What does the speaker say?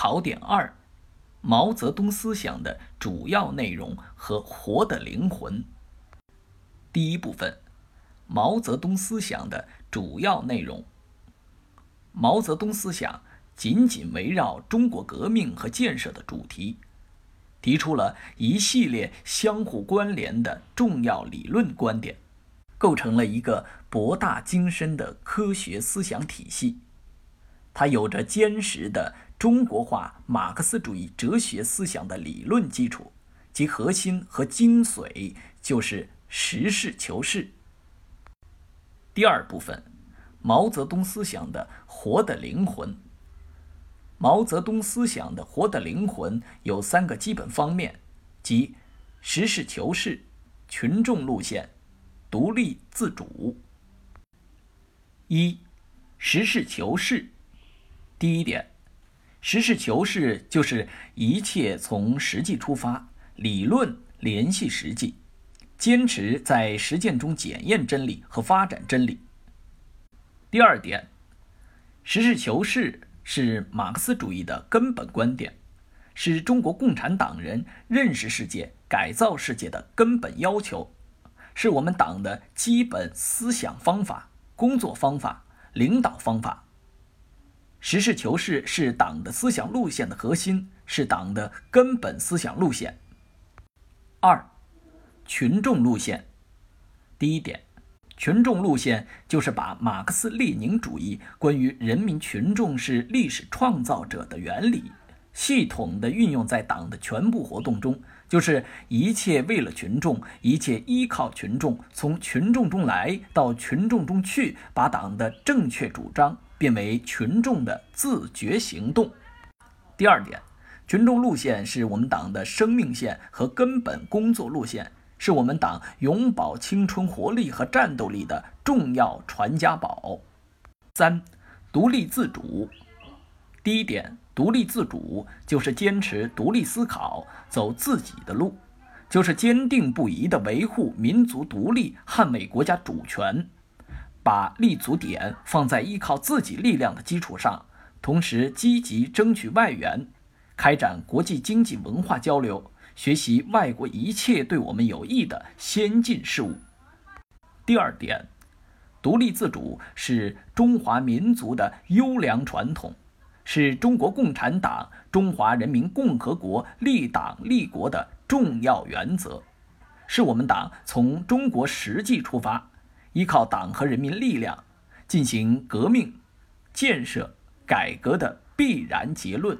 考点二：毛泽东思想的主要内容和活的灵魂。第一部分：毛泽东思想的主要内容。毛泽东思想紧紧围绕中国革命和建设的主题，提出了一系列相互关联的重要理论观点，构成了一个博大精深的科学思想体系。它有着坚实的。中国化马克思主义哲学思想的理论基础，其核心和精髓就是实事求是。第二部分，毛泽东思想的活的灵魂。毛泽东思想的活的灵魂有三个基本方面，即实事求是、群众路线、独立自主。一、实事求是。第一点。实事求是就是一切从实际出发，理论联系实际，坚持在实践中检验真理和发展真理。第二点，实事求是是马克思主义的根本观点，是中国共产党人认识世界、改造世界的根本要求，是我们党的基本思想方法、工作方法、领导方法。实事求是是党的思想路线的核心，是党的根本思想路线。二，群众路线。第一点，群众路线就是把马克思列宁主义关于人民群众是历史创造者的原理，系统的运用在党的全部活动中，就是一切为了群众，一切依靠群众，从群众中来到群众中去，把党的正确主张。变为群众的自觉行动。第二点，群众路线是我们党的生命线和根本工作路线，是我们党永葆青春活力和战斗力的重要传家宝。三，独立自主。第一点，独立自主就是坚持独立思考，走自己的路，就是坚定不移地维护民族独立，捍卫国家主权。把立足点放在依靠自己力量的基础上，同时积极争取外援，开展国际经济文化交流，学习外国一切对我们有益的先进事物。第二点，独立自主是中华民族的优良传统，是中国共产党、中华人民共和国立党立国的重要原则，是我们党从中国实际出发。依靠党和人民力量进行革命、建设、改革的必然结论。